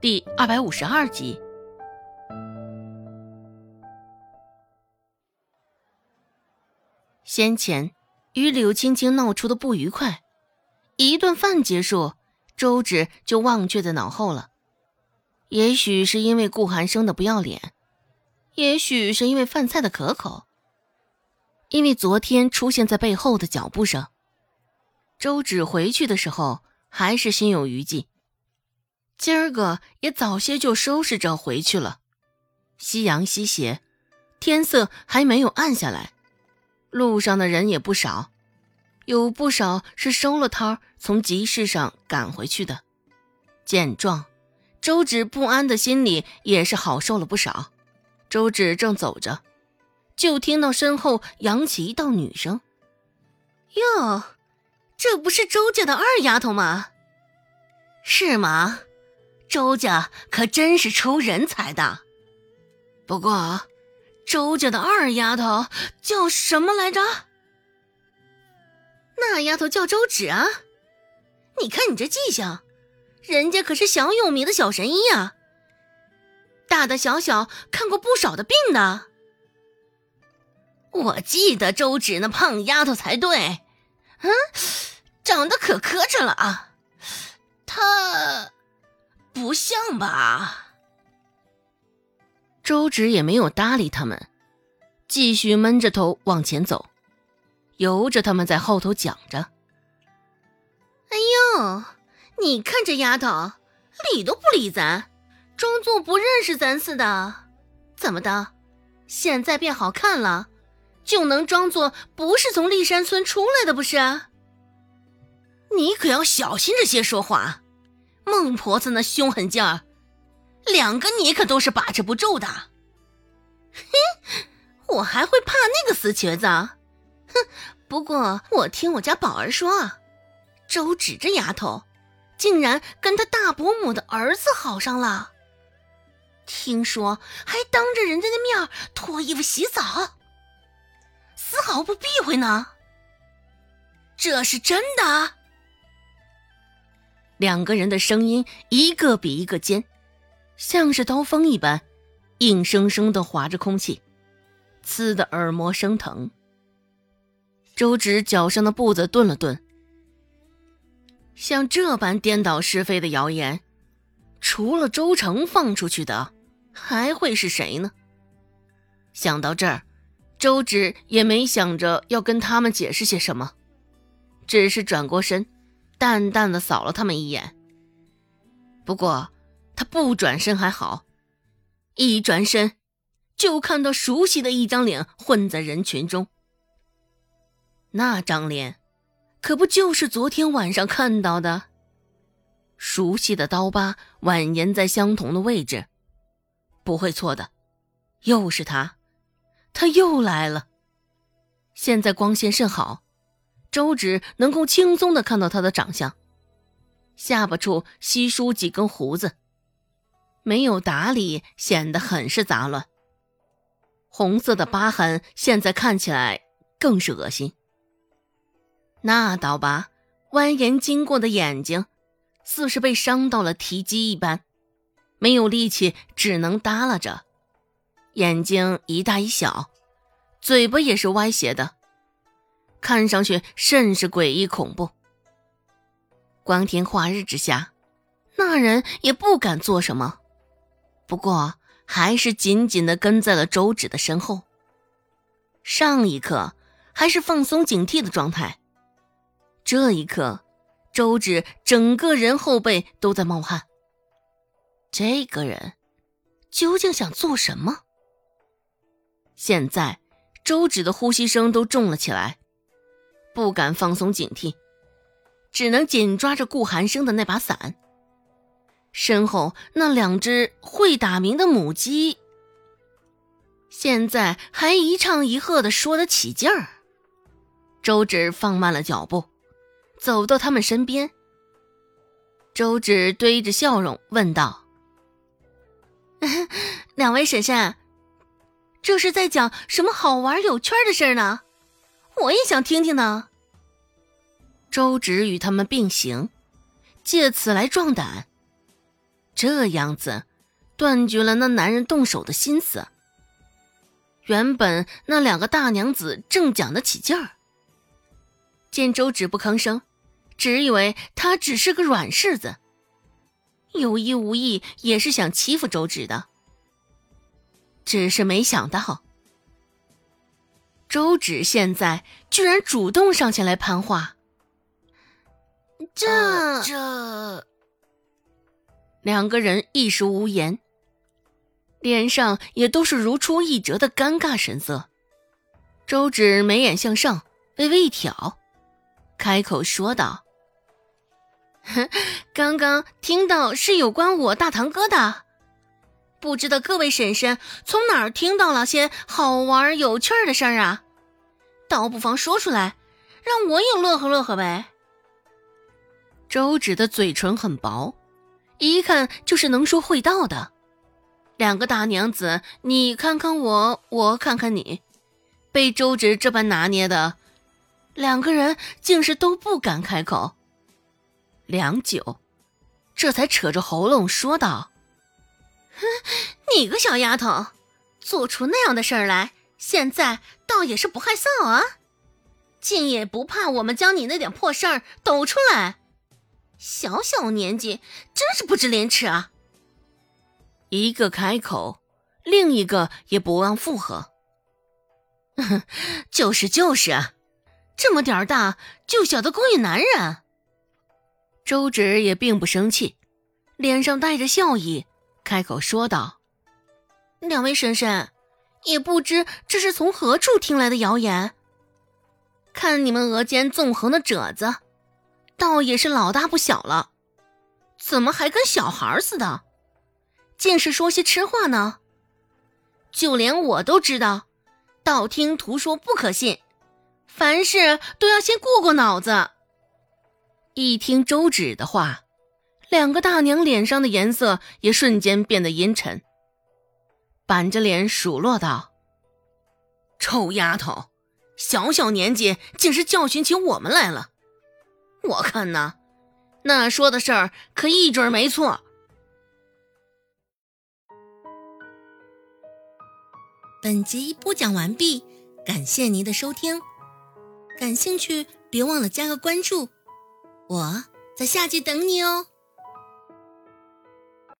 第二百五十二集。先前与柳青青闹出的不愉快，一顿饭结束，周芷就忘却在脑后了。也许是因为顾寒生的不要脸，也许是因为饭菜的可口，因为昨天出现在背后的脚步声，周芷回去的时候还是心有余悸。今儿个也早些就收拾着回去了。夕阳西斜，天色还没有暗下来，路上的人也不少，有不少是收了摊儿从集市上赶回去的。见状，周芷不安的心里也是好受了不少。周芷正走着，就听到身后扬起一道女声：“哟，这不是周家的二丫头吗？是吗？”周家可真是出人才的，不过，周家的二丫头叫什么来着？那丫头叫周芷啊！你看你这记性，人家可是小有名的小神医呀，大大小小看过不少的病呢。我记得周芷那胖丫头才对，嗯，长得可磕碜了啊，不像吧？周芷也没有搭理他们，继续闷着头往前走，由着他们在后头讲着：“哎呦，你看这丫头，理都不理咱，装作不认识咱似的。怎么的？现在变好看了，就能装作不是从立山村出来的不是？你可要小心这些说话。”孟婆子那凶狠劲儿，两个你可都是把持不住的。哼，我还会怕那个死瘸子？哼！不过我听我家宝儿说，周芷这丫头，竟然跟她大伯母的儿子好上了。听说还当着人家的面脱衣服洗澡，丝毫不避讳呢。这是真的？两个人的声音一个比一个尖，像是刀锋一般，硬生生的划着空气，刺得耳膜生疼。周芷脚上的步子顿了顿，像这般颠倒是非的谣言，除了周成放出去的，还会是谁呢？想到这儿，周芷也没想着要跟他们解释些什么，只是转过身。淡淡的扫了他们一眼。不过，他不转身还好，一转身，就看到熟悉的一张脸混在人群中。那张脸，可不就是昨天晚上看到的？熟悉的刀疤蜿蜒在相同的位置，不会错的，又是他，他又来了。现在光线甚好。周芷能够轻松的看到他的长相，下巴处稀疏几根胡子，没有打理，显得很是杂乱。红色的疤痕现在看起来更是恶心。那刀疤蜿蜒经过的眼睛，似是被伤到了提肌一般，没有力气，只能耷拉着，眼睛一大一小，嘴巴也是歪斜的。看上去甚是诡异恐怖。光天化日之下，那人也不敢做什么，不过还是紧紧的跟在了周芷的身后。上一刻还是放松警惕的状态，这一刻，周芷整个人后背都在冒汗。这个人究竟想做什么？现在，周芷的呼吸声都重了起来。不敢放松警惕，只能紧抓着顾寒生的那把伞。身后那两只会打鸣的母鸡，现在还一唱一和的说得起劲儿。周芷放慢了脚步，走到他们身边。周芷堆着笑容问道：“ 两位婶婶，这是在讲什么好玩有趣的事呢？我也想听听呢。”周芷与他们并行，借此来壮胆。这样子，断绝了那男人动手的心思。原本那两个大娘子正讲得起劲儿，见周芷不吭声，只以为他只是个软柿子，有意无意也是想欺负周芷的。只是没想到，周芷现在居然主动上前来攀话。这这，两个人一时无言，脸上也都是如出一辙的尴尬神色。周芷眉眼向上，微微一挑，开口说道：“ 刚刚听到是有关我大堂哥的，不知道各位婶婶从哪儿听到了些好玩有趣的事儿啊？倒不妨说出来，让我也乐呵乐呵呗。”周芷的嘴唇很薄，一看就是能说会道的。两个大娘子，你看看我，我看看你，被周芷这般拿捏的，两个人竟是都不敢开口。良久，这才扯着喉咙说道：“，你个小丫头，做出那样的事儿来，现在倒也是不害臊啊！竟也不怕我们将你那点破事儿抖出来。”小小年纪，真是不知廉耻啊！一个开口，另一个也不忘附和：“就是就是啊，这么点儿大就晓得勾引男人。”周芷也并不生气，脸上带着笑意，开口说道：“两位婶婶，也不知这是从何处听来的谣言。看你们额间纵横的褶子。”倒也是老大不小了，怎么还跟小孩似的？竟是说些痴话呢？就连我都知道，道听途说不可信，凡事都要先过过脑子。一听周芷的话，两个大娘脸上的颜色也瞬间变得阴沉，板着脸数落道：“臭丫头，小小年纪竟是教训起我们来了。”我看呐，那说的事儿可一准没错。本集播讲完毕，感谢您的收听。感兴趣，别忘了加个关注，我在下集等你哦。